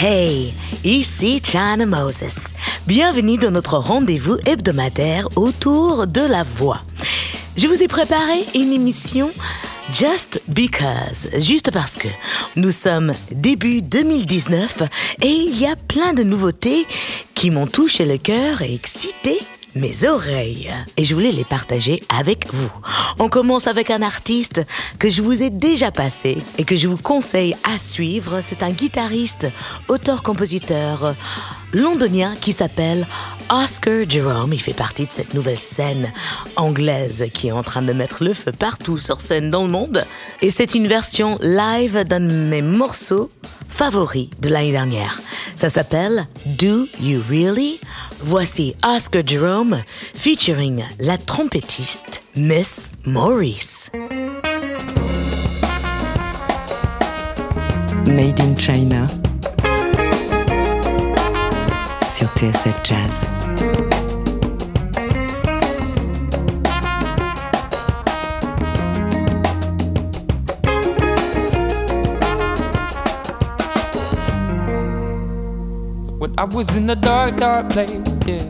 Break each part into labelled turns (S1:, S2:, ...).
S1: Hey, ici China Moses. Bienvenue dans notre rendez-vous hebdomadaire autour de la voix. Je vous ai préparé une émission Just Because, juste parce que nous sommes début 2019 et il y a plein de nouveautés qui m'ont touché le cœur et excité mes oreilles. Et je voulais les partager avec vous. On commence avec un artiste que je vous ai déjà passé et que je vous conseille à suivre. C'est un guitariste, auteur-compositeur londonien qui s'appelle Oscar Jerome. Il fait partie de cette nouvelle scène anglaise qui est en train de mettre le feu partout sur scène dans le monde. Et c'est une version live d'un de mes morceaux favoris de l'année dernière. Ça s'appelle Do You Really? Voici Oscar Jerome featuring la trompettiste Miss Maurice.
S2: Made in China sur TSF Jazz.
S3: When I was in a dark, dark place, yeah.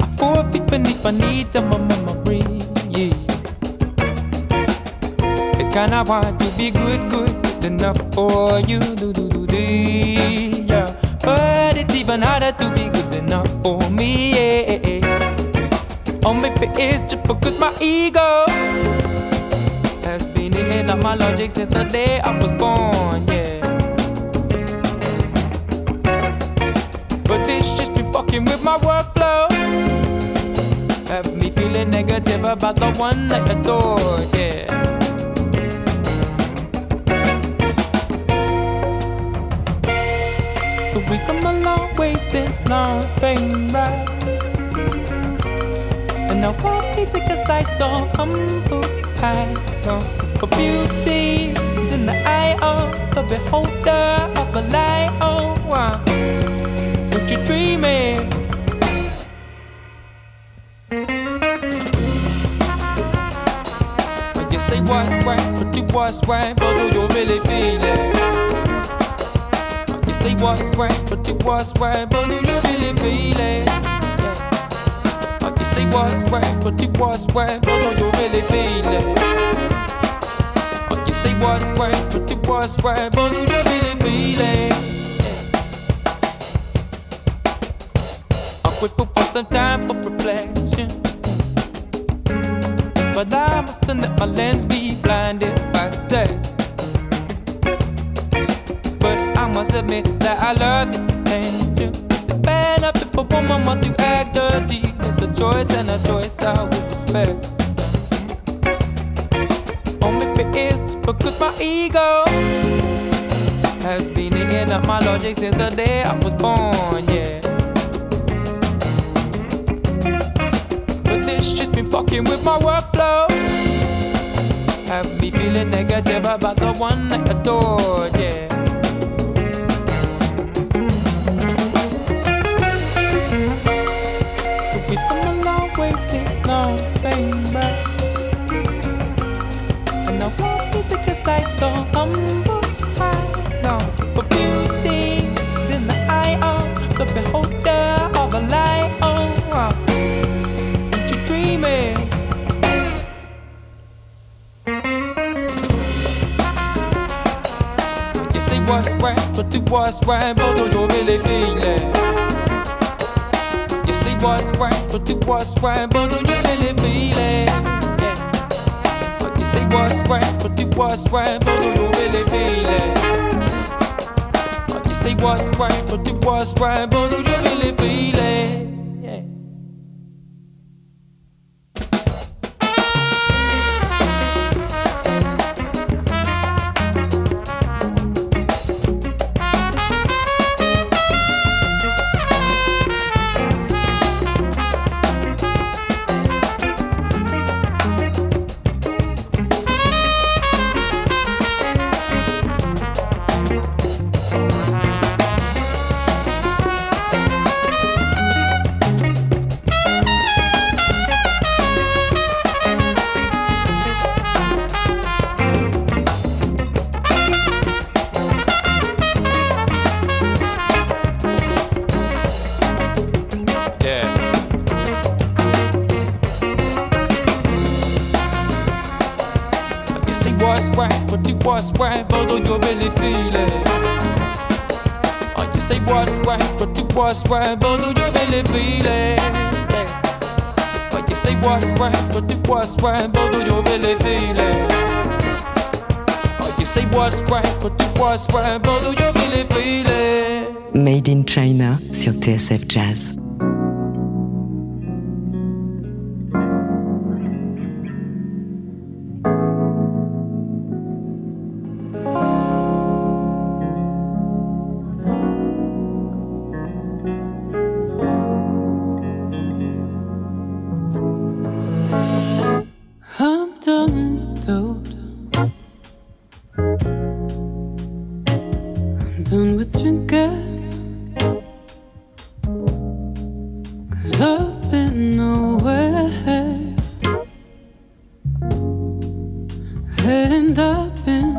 S3: I forfeit beneath my needs and my memory, yeah. It's kinda hard to be good, good, good enough for you, do, do, do, do, harder to be good enough for me, yeah. Or maybe it's just because my ego has been eating up my logic since the day I was born, yeah. But this just been fucking with my workflow. Have me feeling negative about the one I adore, yeah. Since nothing right. And now what we take a slice of humble pie. For beauty is in the eye of the beholder of a light. Oh. What you dreaming? When you say what's right, but do what's right, but do you really feel it? Say what's right, but do what's right, but do you really feel it? Yeah. You say what's right, but do what's right, but do you really feel it? You say what's right, but do what's right, but do you really feel it? I'm grateful for some time for reflection. But I mustn't let my lens be blinded by sight. Admit that I love the attention. Man up if a woman wants to act dirty. It's a choice and a choice I will respect. Only maybe it's just because my ego has been eating up my logic since the day I was born, yeah. But this just been fucking with my workflow. Have me feeling negative about the one I adore, yeah. Do what's right, but do you really feel it? You say what's right, but do what's right, but do you really feel it? Yeah. You say what's right, but do what's right, but do you really feel it? You say what's right, but do what's right, but do you really feel it?
S2: jazz.
S4: end up in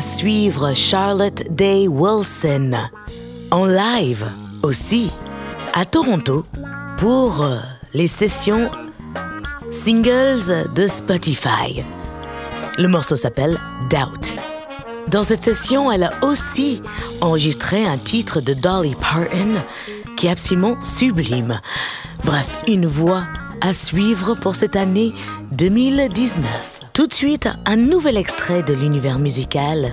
S4: suivre, Charlotte Day Wilson, en live aussi à Toronto pour euh, les sessions singles de Spotify. Le morceau s'appelle Doubt. Dans cette session, elle a aussi enregistré un titre de Dolly Parton qui est absolument sublime. Bref, une voix à suivre pour cette année 2019. Tout de suite, un nouvel extrait de l'univers musical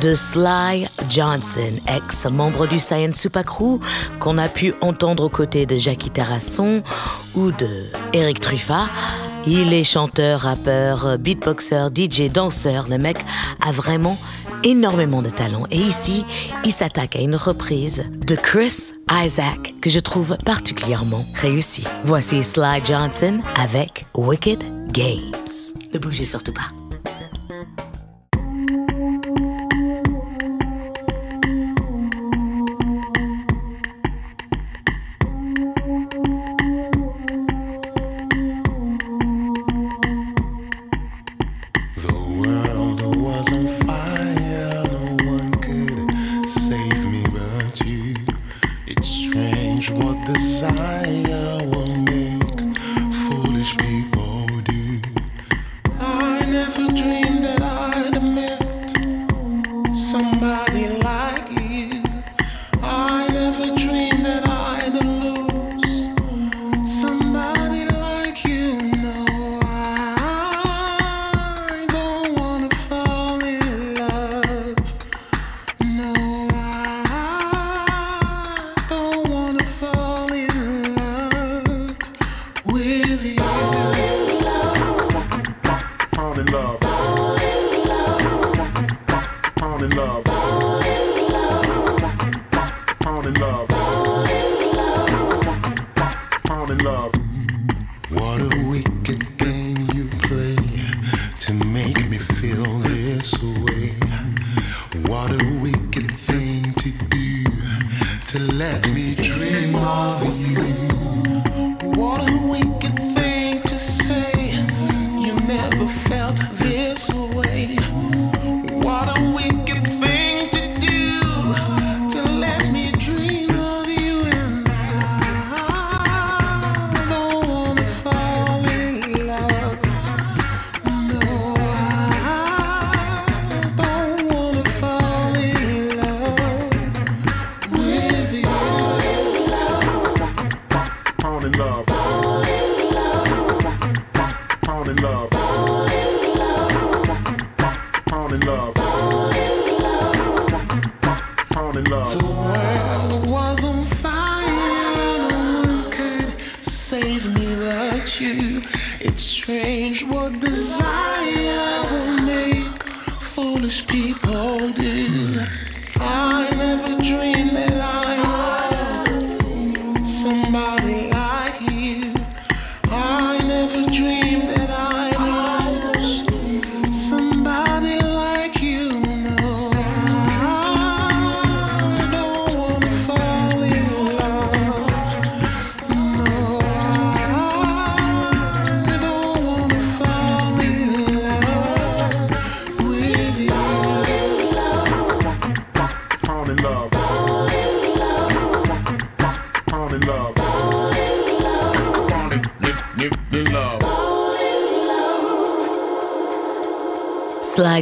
S4: de Sly Johnson, ex-membre du Science Super Crew, qu'on a pu entendre aux côtés de Jackie Tarasson ou de Eric Truffat. Il est chanteur, rappeur, beatboxer, DJ, danseur. Le mec a vraiment énormément de talent. Et ici, il s'attaque à une reprise de Chris Isaac que je trouve particulièrement réussie. Voici Sly Johnson avec Wicked Games. Ne bougez surtout pas.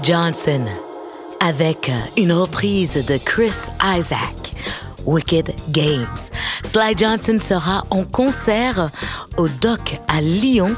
S1: Johnson avec une reprise de Chris Isaac, Wicked Games. Sly Johnson sera en concert au Doc à Lyon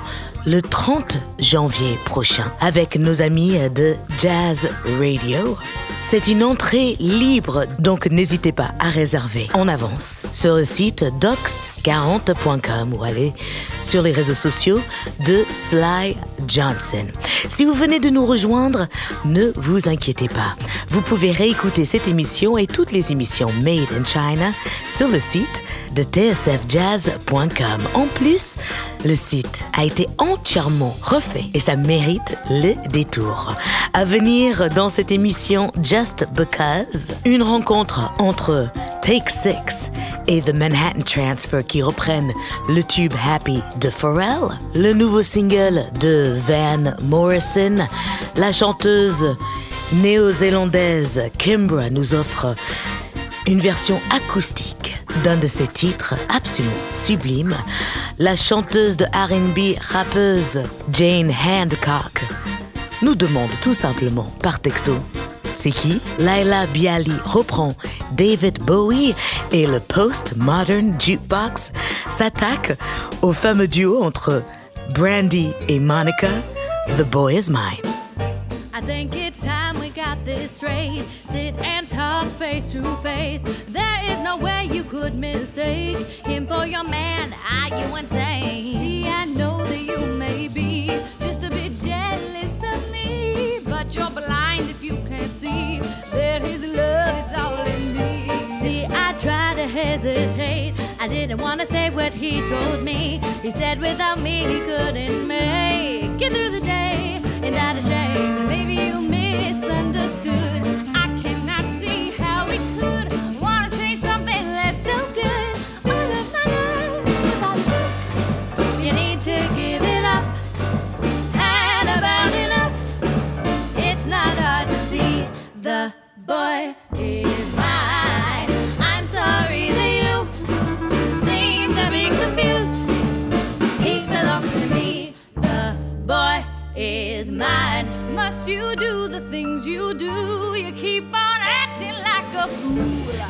S1: le 30 janvier prochain avec nos amis de Jazz Radio. C'est une entrée libre, donc n'hésitez pas à réserver en avance sur le site docs40.com ou aller sur les réseaux sociaux de Sly Johnson. Si vous venez de nous rejoindre, ne vous inquiétez pas. Vous pouvez réécouter cette émission et toutes les émissions Made in China sur le site de tsfjazz.com. En plus, le site a été entièrement refait et ça mérite le détour. À venir dans cette émission Just Because, une rencontre entre Take Six et The Manhattan Transfer qui reprennent le tube Happy de Pharrell, le nouveau single de Van Morrison, la chanteuse néo-zélandaise Kimbra nous offre une version acoustique d'un de ses titres absolument sublimes, la chanteuse de RB rappeuse Jane Hancock nous demande tout simplement par texto c'est qui? Laila Bialy reprend David Bowie et le post-modern jukebox s'attaque au fameux duo entre Brandy et Monica, The Boy Is Mine.
S5: Got this straight. Sit and talk face to face. There is no way you could mistake him for your man. Are you insane? See, I know that you may be just a bit jealous of me, but you're blind if you can't see that his love is all in me. See, I tried to hesitate. I didn't want to say what he told me. He said without me he couldn't make it through the day. Ain't that a shame? Maybe you misunderstood.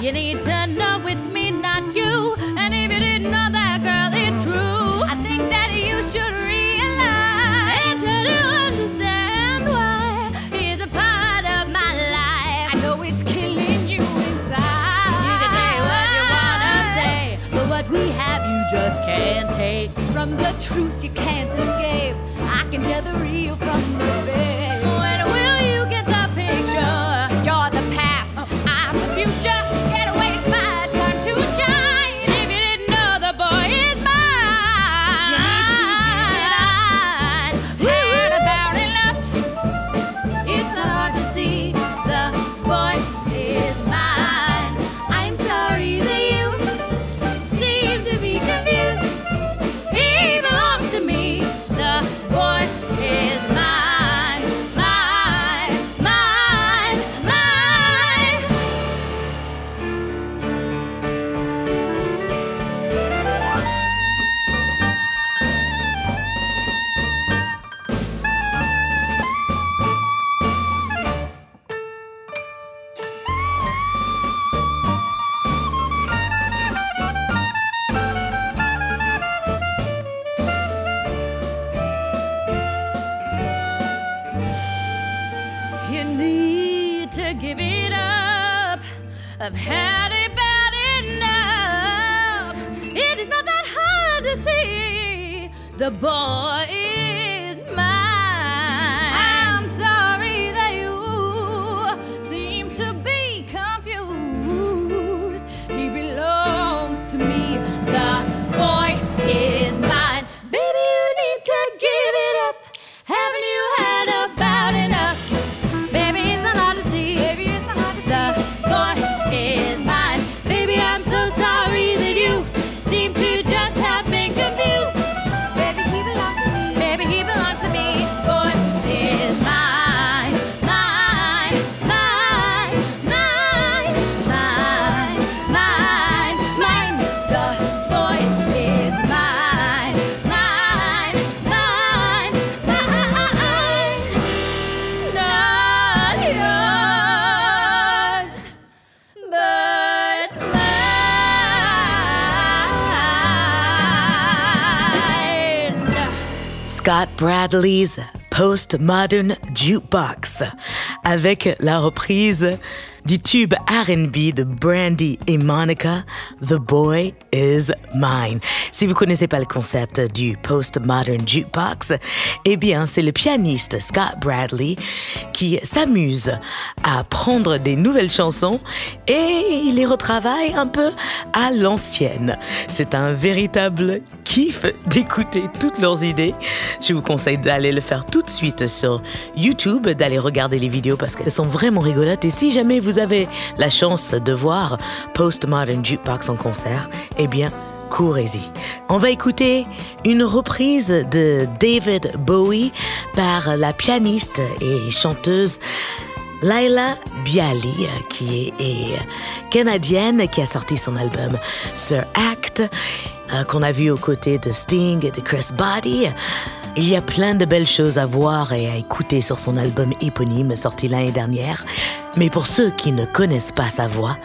S5: You need to know it's me, not you. And if you didn't know that, girl, it's true. I think that you should realize that you understand why he's a part of my life. I know it's killing you inside. You can say what you wanna say, but what we have you just can't take. From the truth you can't escape. I can tell the real from
S1: Bradley's Postmodern Jukebox avec la reprise du tube R&B de Brandy et Monica, The Boy Is Mine. Si vous connaissez pas le concept du Postmodern Jukebox, eh bien, c'est le pianiste Scott Bradley qui s'amuse à prendre des nouvelles chansons et il les retravaille un peu à l'ancienne. C'est un véritable kiff d'écouter toutes leurs idées. Je vous conseille d'aller le faire tout de suite sur YouTube, d'aller regarder les vidéos parce qu'elles sont vraiment rigolotes. Et si jamais vous avez la chance de voir Postmodern Jukebox en concert, eh bien, courez-y. On va écouter une reprise de David Bowie par la pianiste et chanteuse Laila Bialy, qui est, est canadienne, qui a sorti son album Sir Act, euh, qu'on a vu aux côtés de Sting et de Chris Body. Il y a plein de belles choses à voir et à écouter sur son album éponyme sorti l'année dernière. Mais pour ceux qui ne connaissent pas sa voix,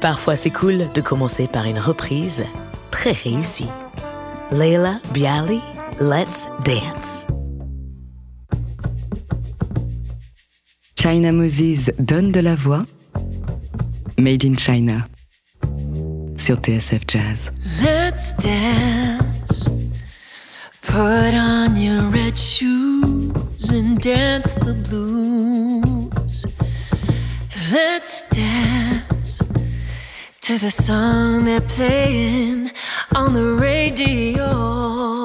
S1: parfois c'est cool de commencer par une reprise très réussie. Leila Bialy, Let's Dance.
S2: China Moses donne de la voix. Made in China. Sur TSF Jazz.
S6: Let's dance. Put on your red shoes and dance the blues. Let's dance to the song they're playing on the radio.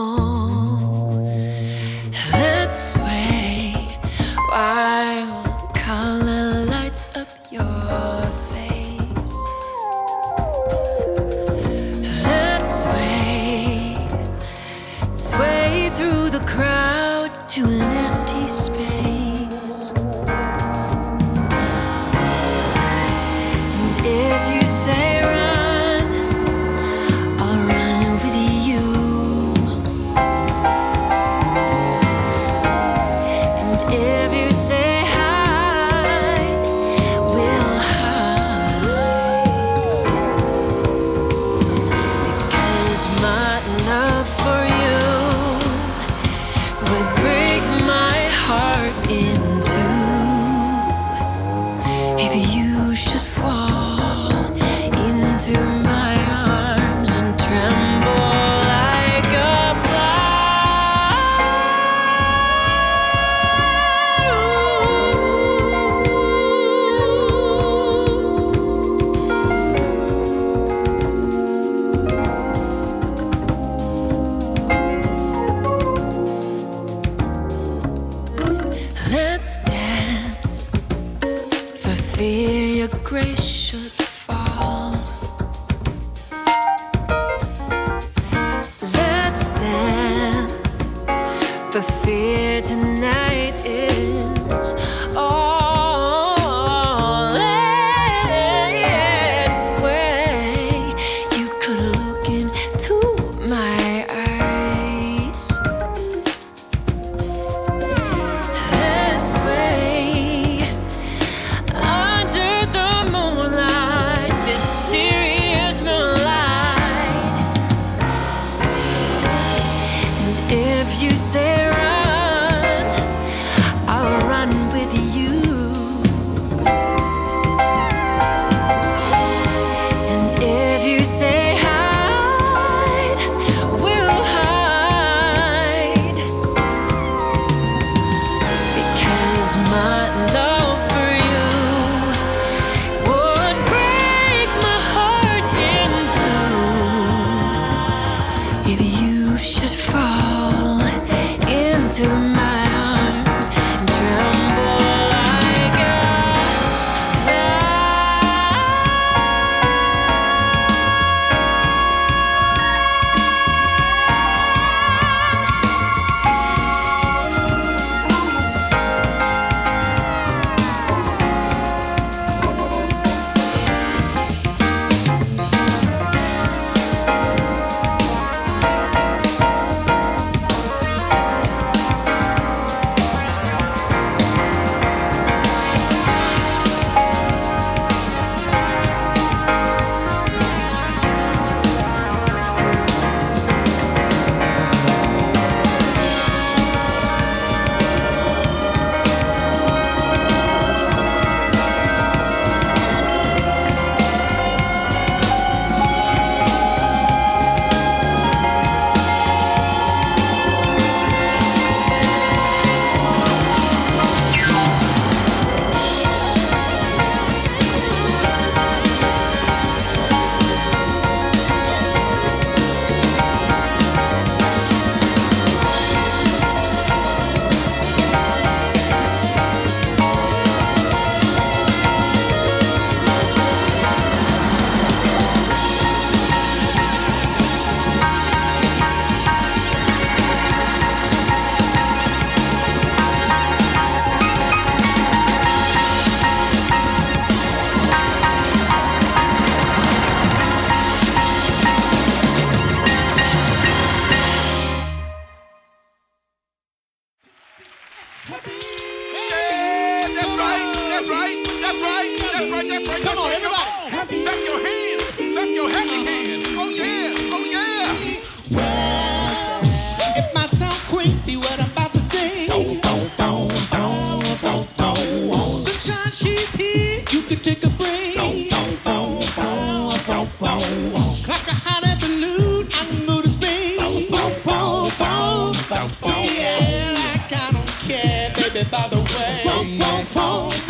S1: phone.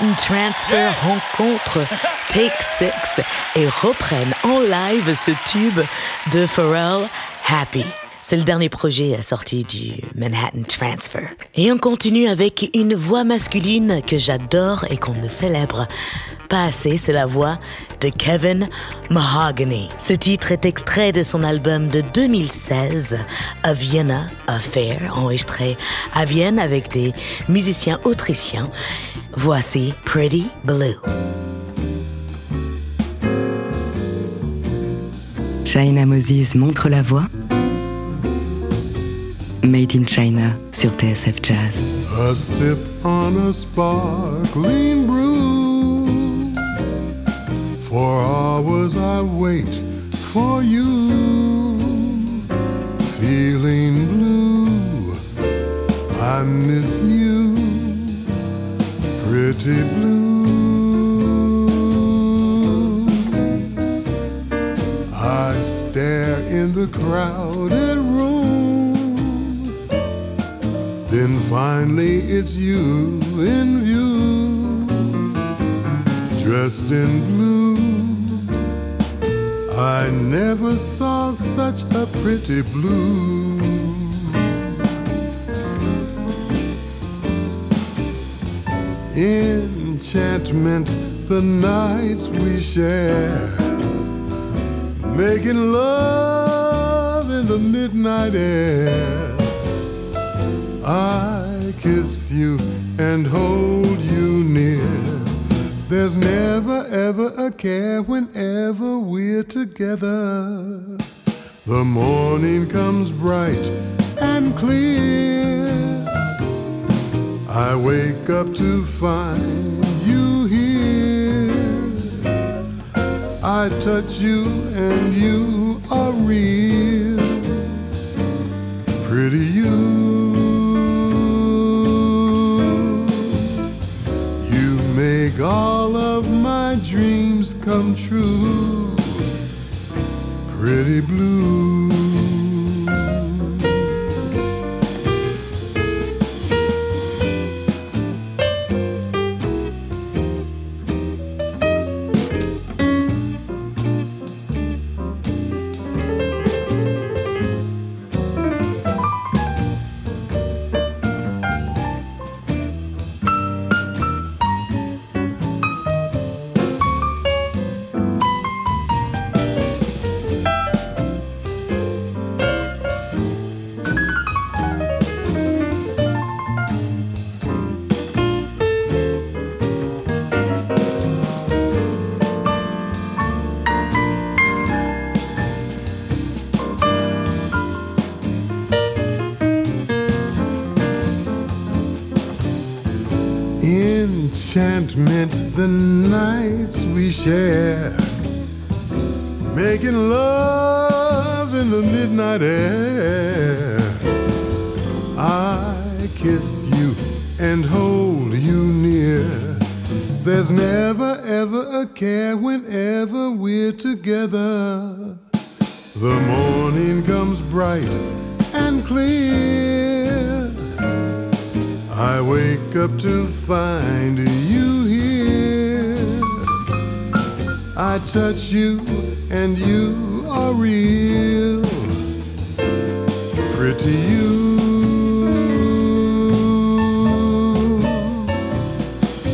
S1: Manhattan Transfer rencontre Take Six et reprennent en live ce tube de Pharrell, Happy. C'est le dernier projet sorti du Manhattan Transfer. Et on continue avec une voix masculine que j'adore et qu'on ne célèbre pas assez, c'est la voix de Kevin Mahogany. Ce titre est extrait de son album de 2016, A Vienna Affair, enregistré à Vienne avec des musiciens autrichiens. Voici Pretty Blue.
S2: China Moses montre la voix. Made in China sur TSF Jazz.
S7: A sip on a sparkling brew. For hours I wait for you. Feeling blue, I miss you. Pretty blue. I stare in the crowded room. Then finally it's you in view, dressed in blue. I never saw such a pretty blue. Enchantment, the nights we share making love in the midnight air. I kiss you and hold you near. There's never ever a care whenever we're together. The morning comes bright and clear. I wake up to find you here. I touch you and you are real. Pretty you. You make all of my dreams come true. Pretty blue. Enchantment, the nights we share, making love in the midnight air. I kiss you and hold you near. There's never ever a care whenever we're together. The morning comes bright and clear. I wake up to find you I touch you and you are real. Pretty you.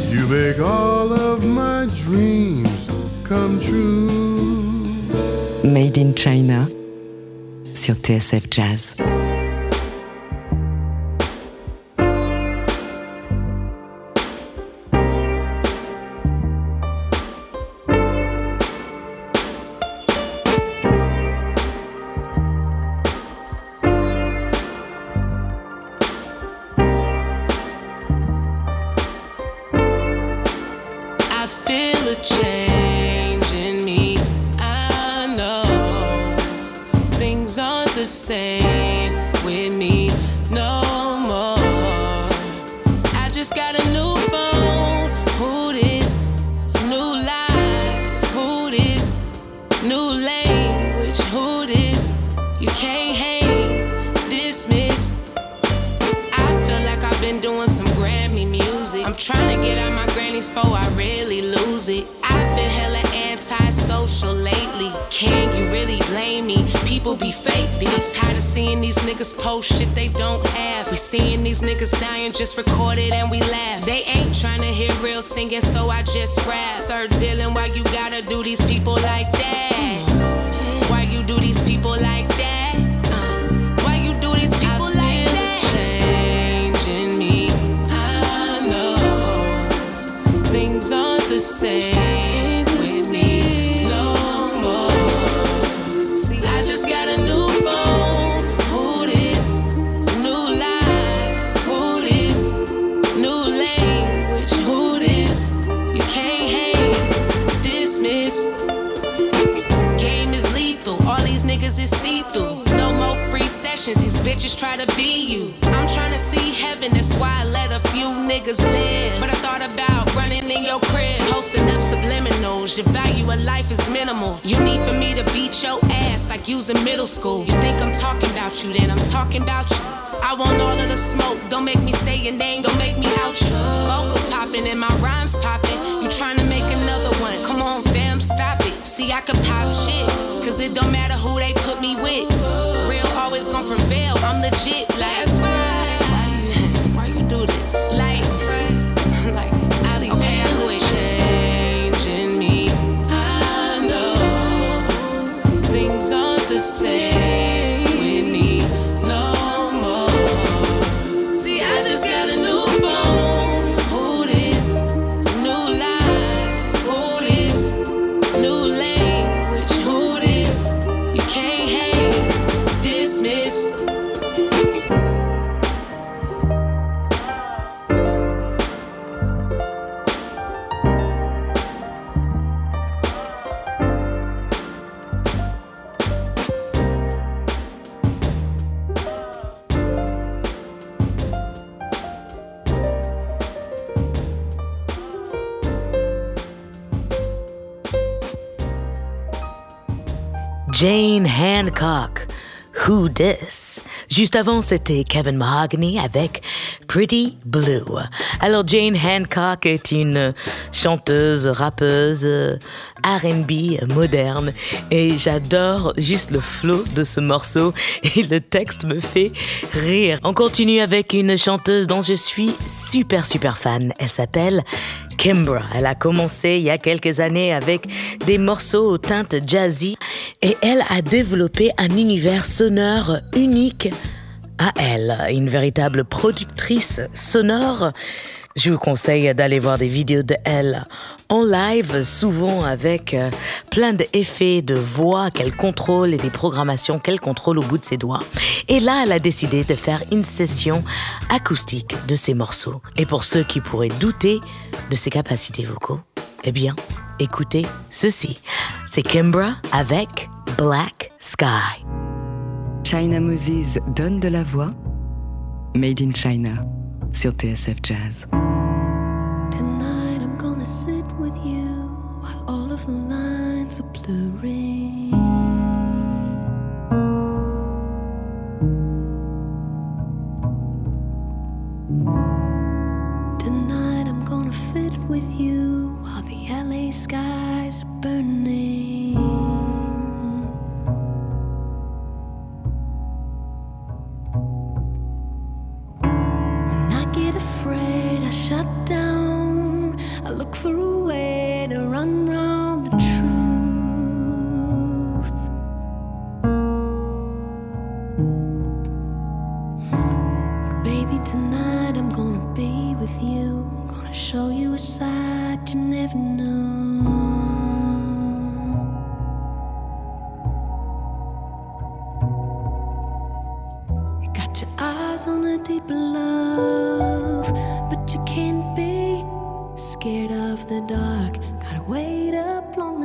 S7: You make all of my dreams come true.
S2: Made in China sur TSF Jazz.
S6: Niggas dying, just record it and we laugh. They ain't trying to hear real singing, so I just rap. Sir Dylan, why you gotta do these people like that? Bitches try to be you. I'm trying to see heaven. That's why I let a few niggas live. But I thought about running in your crib, posting up subliminals. Your value of life is minimal. You need for me to beat your ass like you was in middle school. You think I'm talking about you, then I'm talking about you. I want all of the smoke. Don't make me say your name. Don't make me out you. Vocals popping and my rhymes popping. You trying to make another one? Come on, fam, stop it. See, I could pop shit. Cause it don't matter who they put me with. Real always gonna prevail. I'm legit. Like, that's right. Why you do this? Like,
S1: Jane Hancock. Who Dis? Juste avant, c'était Kevin Mahogany avec Pretty Blue. Alors, Jane Hancock est une chanteuse, rappeuse, RB moderne et j'adore juste le flow de ce morceau et le texte me fait rire. On continue avec une chanteuse dont je suis super super fan. Elle s'appelle Kimbra. Elle a commencé il y a quelques années avec des morceaux aux teintes jazzy et elle a développé un univers sonore unique à elle, une véritable productrice sonore. Je vous conseille d'aller voir des vidéos de elle en live, souvent avec euh, plein d'effets de voix qu'elle contrôle et des programmations qu'elle contrôle au bout de ses doigts. Et là, elle a décidé de faire une session acoustique de ses morceaux. Et pour ceux qui pourraient douter de ses capacités vocaux, eh bien, écoutez ceci. C'est Kimbra avec Black Sky.
S2: China Moses donne de la voix. Made in China sur TSF Jazz.
S8: Tonight I'm gonna sit sky. eyes on a deep love. But you can't be scared of the dark. Gotta wait up long.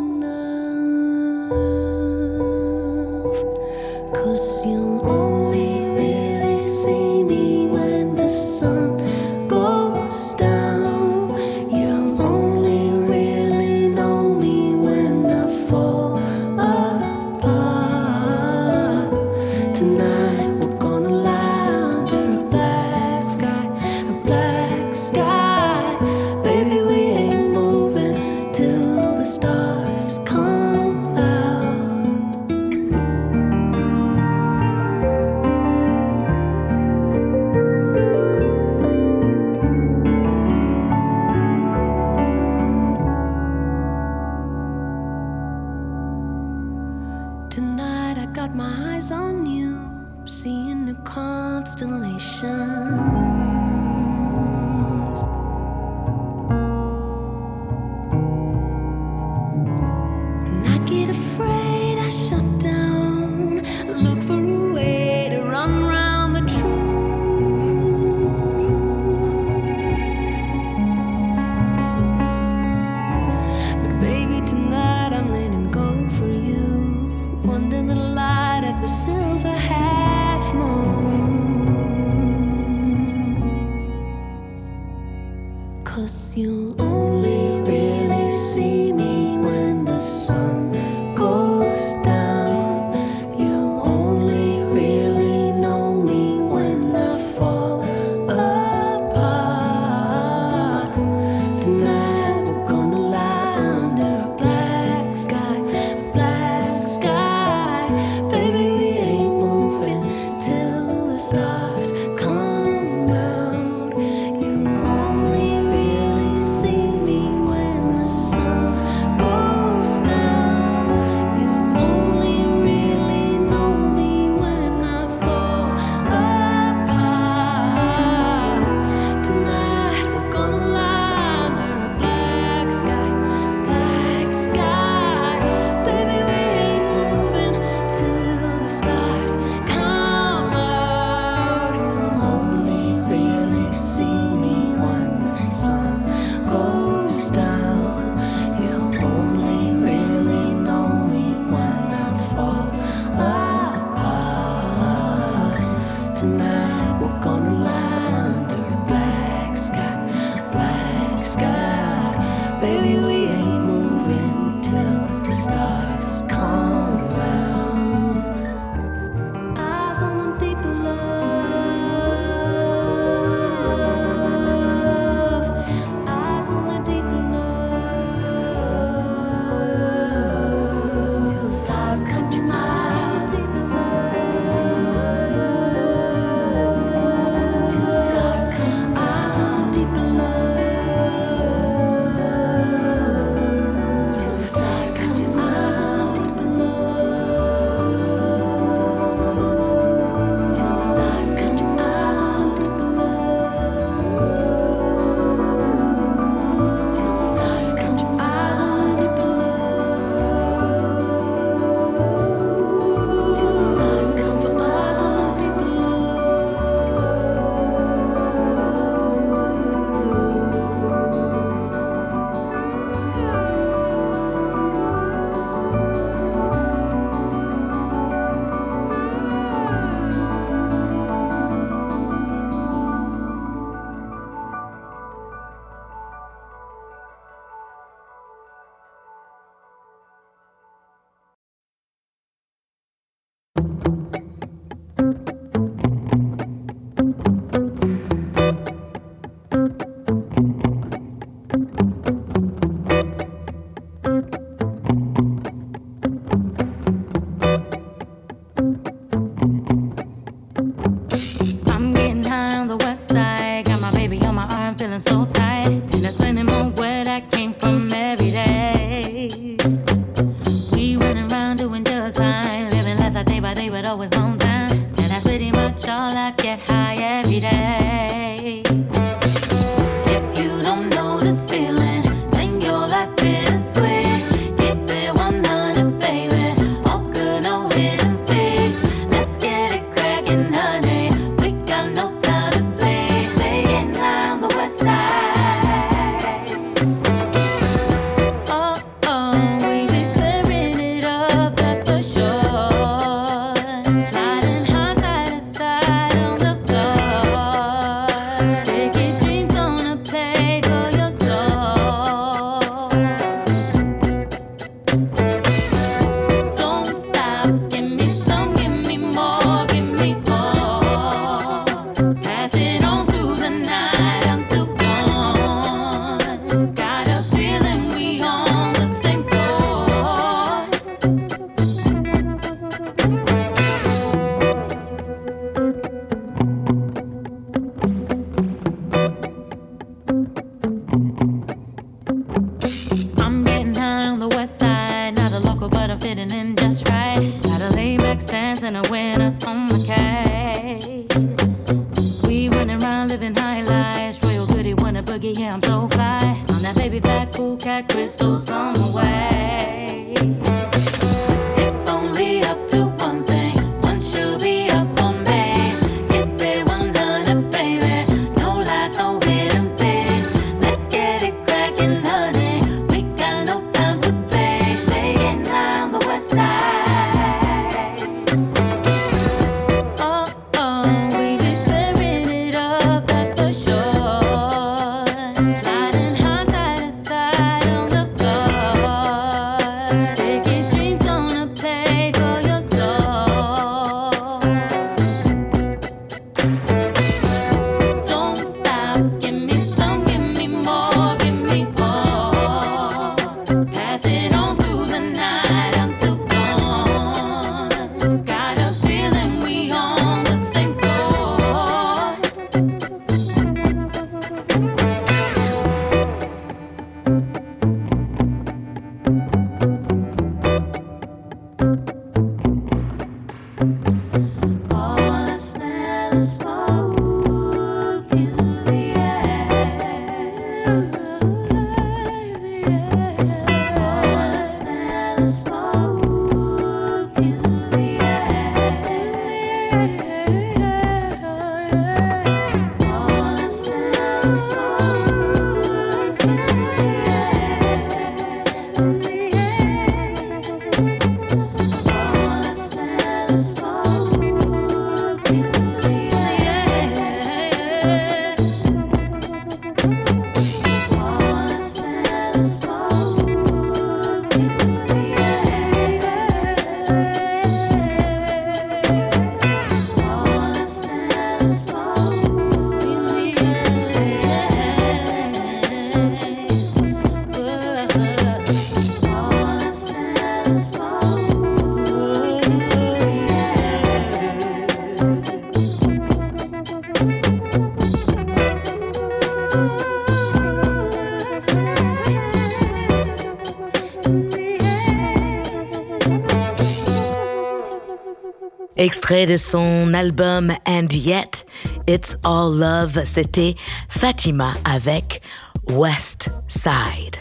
S1: Extrait de son album And Yet, It's All Love, c'était Fatima avec West Side.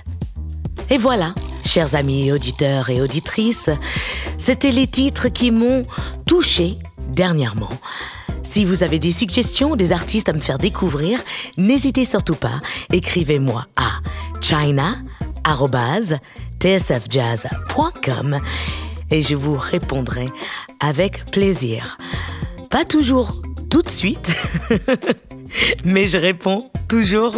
S1: Et voilà, chers amis auditeurs et auditrices, c'était les titres qui m'ont touché dernièrement. Si vous avez des suggestions, des artistes à me faire découvrir, n'hésitez surtout pas, écrivez-moi à china@tsfjazz.com et je vous répondrai avec plaisir. Pas toujours tout de suite, mais je réponds toujours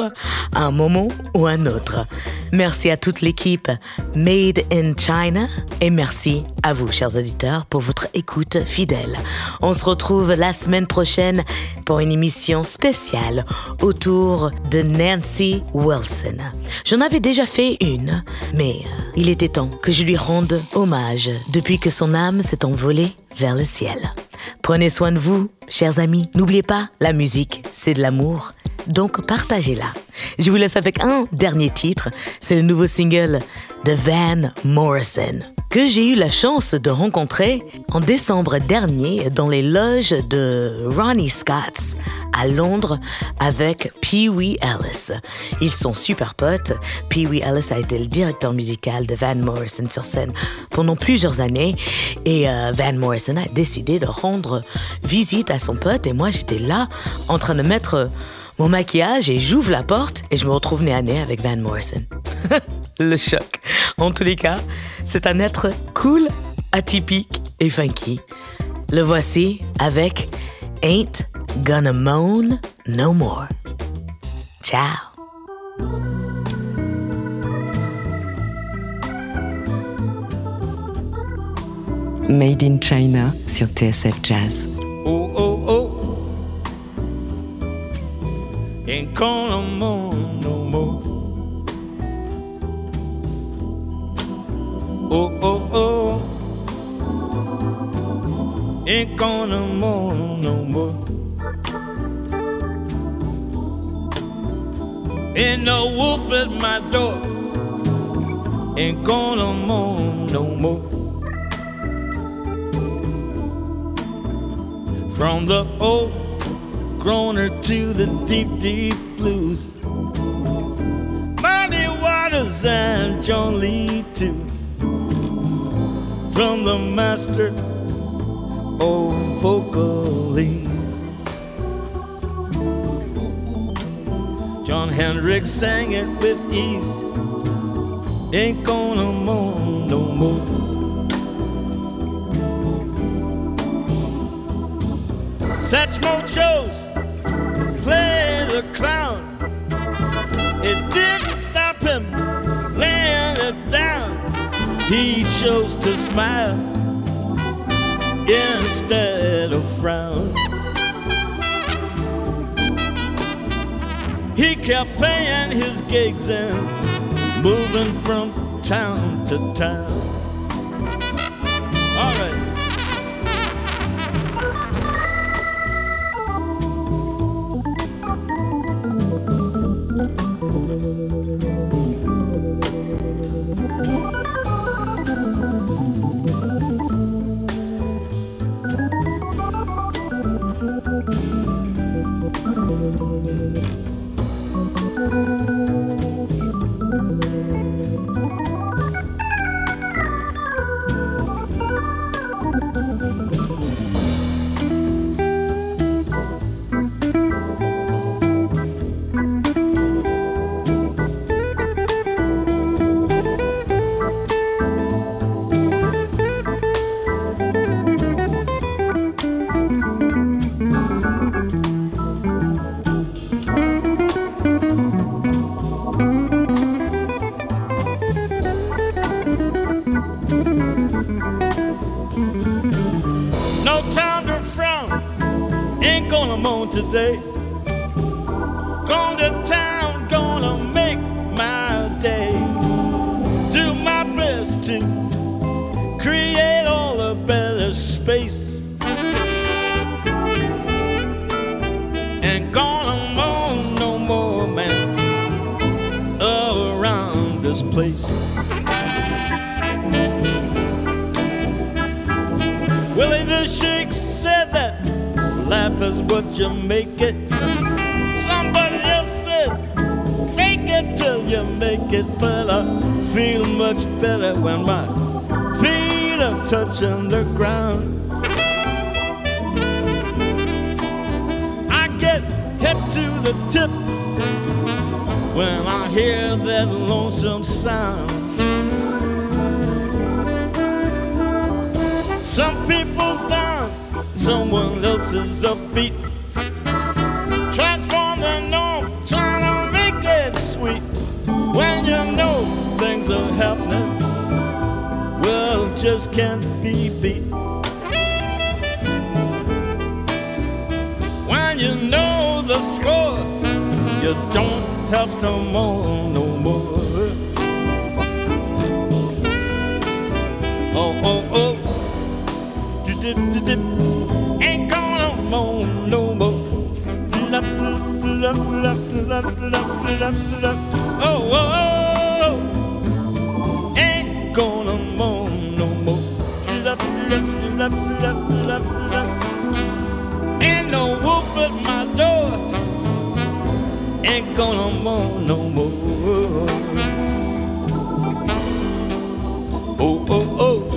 S1: à un moment ou un autre. Merci à toute l'équipe Made in China et merci à vous, chers auditeurs, pour votre écoute fidèle. On se retrouve la semaine prochaine pour une émission spéciale autour de Nancy Wilson. J'en avais déjà fait une, mais il était temps que je lui rende hommage depuis que son âme s'est envolée vers le ciel. Prenez soin de vous, chers amis. N'oubliez pas, la musique, c'est de l'amour. Donc partagez-la. Je vous laisse avec un dernier titre. C'est le nouveau single de Van Morrison que j'ai eu la chance de rencontrer en décembre dernier dans les loges de Ronnie Scott's à Londres avec Pee Wee Ellis. Ils sont super potes. Pee Wee Ellis a été le directeur musical de Van Morrison sur scène pendant plusieurs années et euh, Van Morrison a décidé de rendre visite à son pote et moi j'étais là en train de mettre mon maquillage et j'ouvre la porte et je me retrouve nez à nez avec Van Morrison. Le choc. En tous les cas, c'est un être cool, atypique et funky. Le voici avec Ain't Gonna Moan No More. Ciao.
S2: Made in China sur TSF Jazz.
S9: Oh, oh, oh. Ain't gonna moan no more. Oh, oh, oh. Ain't gonna moan no more. Ain't no wolf at my door. Ain't gonna moan no more. From the old groaner to the deep, deep blues. Hendrix and John Lee too. From the master of vocally. John Hendricks sang it with ease. Ain't gonna moan no more. Satchmo shows play the clown. It didn't stop him. He chose to smile instead of frown. He kept playing his gigs and moving from town to town. Ain't gonna moan no more, man, around this place. Willie the Sheik said that life is what you make it. Somebody else said, fake it till you make it. But I feel much better when my feet are touching the ground. Hear that lonesome sound. Some people's down, someone else's upbeat. Transform the norm, trying to make it sweet. When you know things are happening, well, just can't be beat. When you know the score, you don't helps no more, no more. Oh, oh, oh. Dip, dip, dip, dip. Ain't gonna more, no more. Oh, oh, oh. Ain't gonna more, no more. Ain't no wolf but Ain't gonna moan no more. Oh, oh, oh.